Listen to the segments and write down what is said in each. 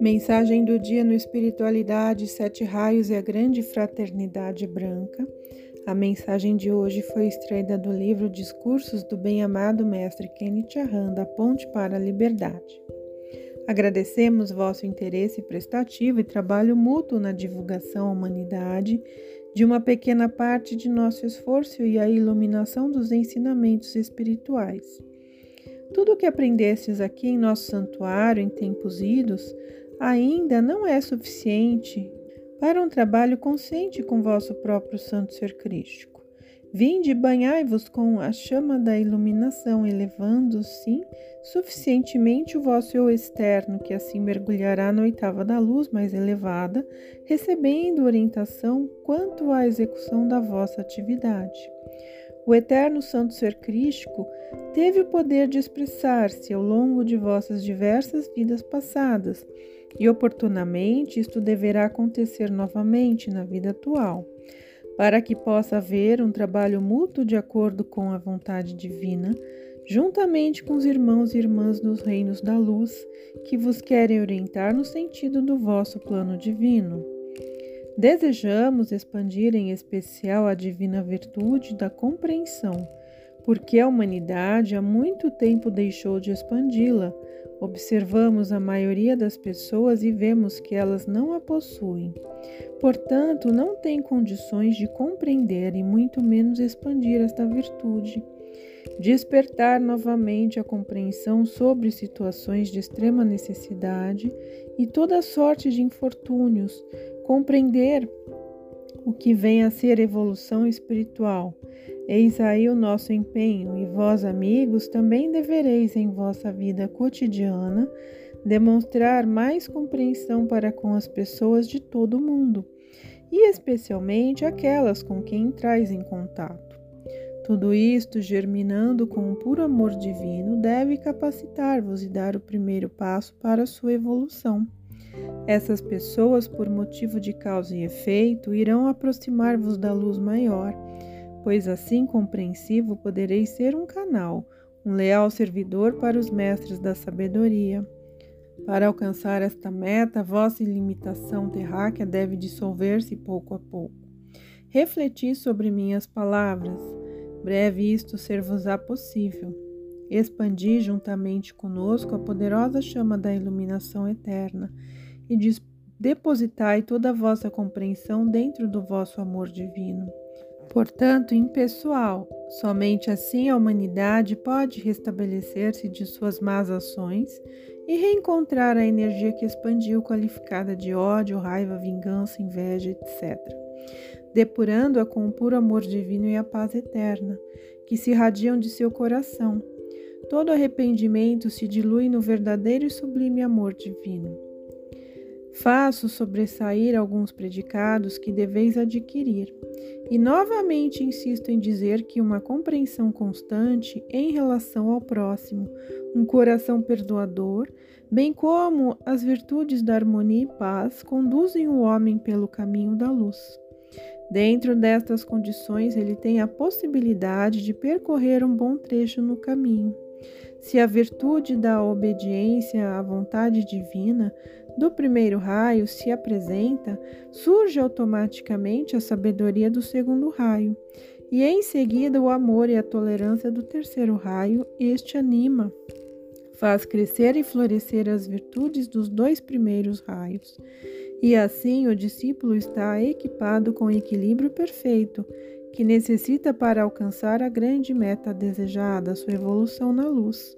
Mensagem do dia no Espiritualidade, Sete Raios e a Grande Fraternidade Branca. A mensagem de hoje foi extraída do livro Discursos do Bem-Amado Mestre Kenneth Arran, da Ponte para a Liberdade. Agradecemos vosso interesse prestativo e trabalho mútuo na divulgação à humanidade de uma pequena parte de nosso esforço e a iluminação dos ensinamentos espirituais. Tudo o que aprendestes aqui em nosso santuário em tempos idos ainda não é suficiente para um trabalho consciente com vosso próprio santo ser crístico. Vinde e banhai-vos com a chama da iluminação, elevando, sim, suficientemente o vosso eu externo, que assim mergulhará na oitava da luz mais elevada, recebendo orientação quanto à execução da vossa atividade. O eterno Santo Ser Crístico teve o poder de expressar-se ao longo de vossas diversas vidas passadas, e oportunamente isto deverá acontecer novamente na vida atual, para que possa haver um trabalho mútuo de acordo com a vontade divina, juntamente com os irmãos e irmãs dos reinos da luz, que vos querem orientar no sentido do vosso plano divino. Desejamos expandir em especial a divina virtude da compreensão, porque a humanidade há muito tempo deixou de expandi-la. Observamos a maioria das pessoas e vemos que elas não a possuem. Portanto, não têm condições de compreender e muito menos expandir esta virtude. Despertar novamente a compreensão sobre situações de extrema necessidade e toda sorte de infortúnios, compreender o que vem a ser evolução espiritual. Eis aí o nosso empenho, e vós, amigos, também devereis em vossa vida cotidiana demonstrar mais compreensão para com as pessoas de todo o mundo, e especialmente aquelas com quem entrais em contato. Tudo isto, germinando com um puro amor divino, deve capacitar-vos e dar o primeiro passo para a sua evolução. Essas pessoas, por motivo de causa e efeito, irão aproximar-vos da luz maior, pois assim compreensivo podereis ser um canal, um leal servidor para os mestres da sabedoria. Para alcançar esta meta, vossa ilimitação terráquea deve dissolver-se pouco a pouco. Refleti sobre minhas palavras. Breve isto ser-vos-á possível. Expandi juntamente conosco a poderosa chama da iluminação eterna e depositai toda a vossa compreensão dentro do vosso amor divino. Portanto, impessoal, somente assim a humanidade pode restabelecer-se de suas más ações e reencontrar a energia que expandiu, qualificada de ódio, raiva, vingança, inveja, etc. Depurando-a com o puro amor divino e a paz eterna, que se irradiam de seu coração. Todo arrependimento se dilui no verdadeiro e sublime amor divino. Faço sobressair alguns predicados que deveis adquirir, e novamente insisto em dizer que uma compreensão constante em relação ao próximo, um coração perdoador, bem como as virtudes da harmonia e paz, conduzem o homem pelo caminho da luz. Dentro destas condições, ele tem a possibilidade de percorrer um bom trecho no caminho. Se a virtude da obediência à vontade divina do primeiro raio se apresenta, surge automaticamente a sabedoria do segundo raio, e em seguida o amor e a tolerância do terceiro raio, este anima, faz crescer e florescer as virtudes dos dois primeiros raios. E assim o discípulo está equipado com equilíbrio perfeito que necessita para alcançar a grande meta desejada, sua evolução na luz.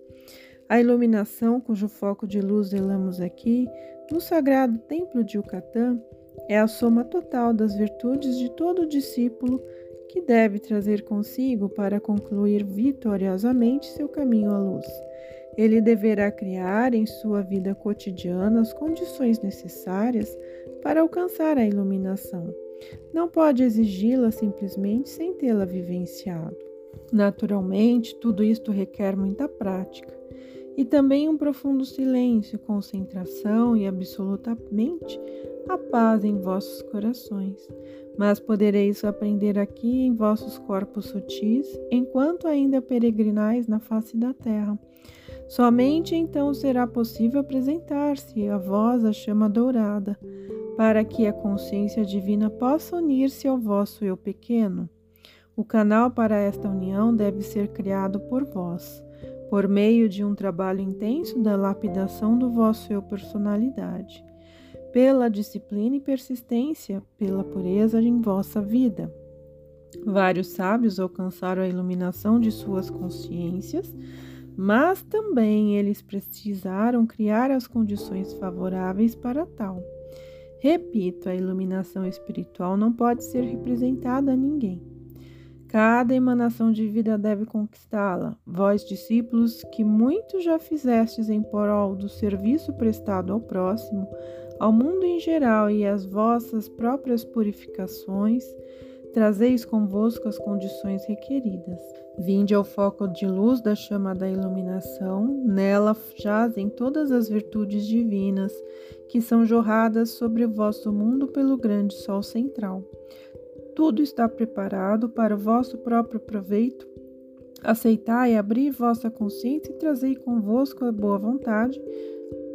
A iluminação, cujo foco de luz zelamos aqui, no sagrado templo de Yucatán, é a soma total das virtudes de todo discípulo que deve trazer consigo para concluir vitoriosamente seu caminho à luz. Ele deverá criar em sua vida cotidiana as condições necessárias para alcançar a iluminação. Não pode exigi-la simplesmente sem tê-la vivenciado. Naturalmente, tudo isto requer muita prática e também um profundo silêncio, concentração e absolutamente a paz em vossos corações. Mas podereis aprender aqui em vossos corpos sutis, enquanto ainda peregrinais na face da terra. Somente então será possível apresentar-se a vós a chama dourada, para que a consciência divina possa unir-se ao vosso eu pequeno. O canal para esta união deve ser criado por vós, por meio de um trabalho intenso da lapidação do vosso eu personalidade, pela disciplina e persistência, pela pureza em vossa vida. Vários sábios alcançaram a iluminação de suas consciências, mas também eles precisaram criar as condições favoráveis para tal. Repito, a iluminação espiritual não pode ser representada a ninguém. Cada emanação de vida deve conquistá-la. Vós, discípulos, que muito já fizestes em prol do serviço prestado ao próximo, ao mundo em geral e às vossas próprias purificações, trazeis convosco as condições requeridas. Vinde ao foco de luz da chama da iluminação, nela jazem todas as virtudes divinas que são jorradas sobre o vosso mundo pelo grande sol central. Tudo está preparado para o vosso próprio proveito. Aceitai, abrir vossa consciência e trazei convosco a boa vontade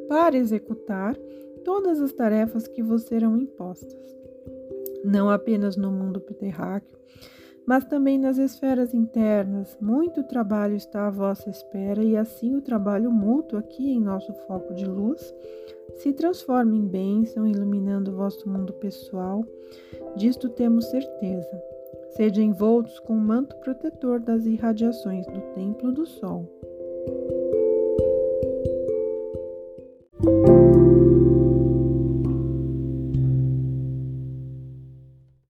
para executar todas as tarefas que vos serão impostas não apenas no mundo terráqueo, mas também nas esferas internas. Muito trabalho está à vossa espera e assim o trabalho mútuo aqui em nosso foco de luz se transforma em bênção, iluminando o vosso mundo pessoal. Disto temos certeza. Sede envoltos com o manto protetor das irradiações do templo do sol.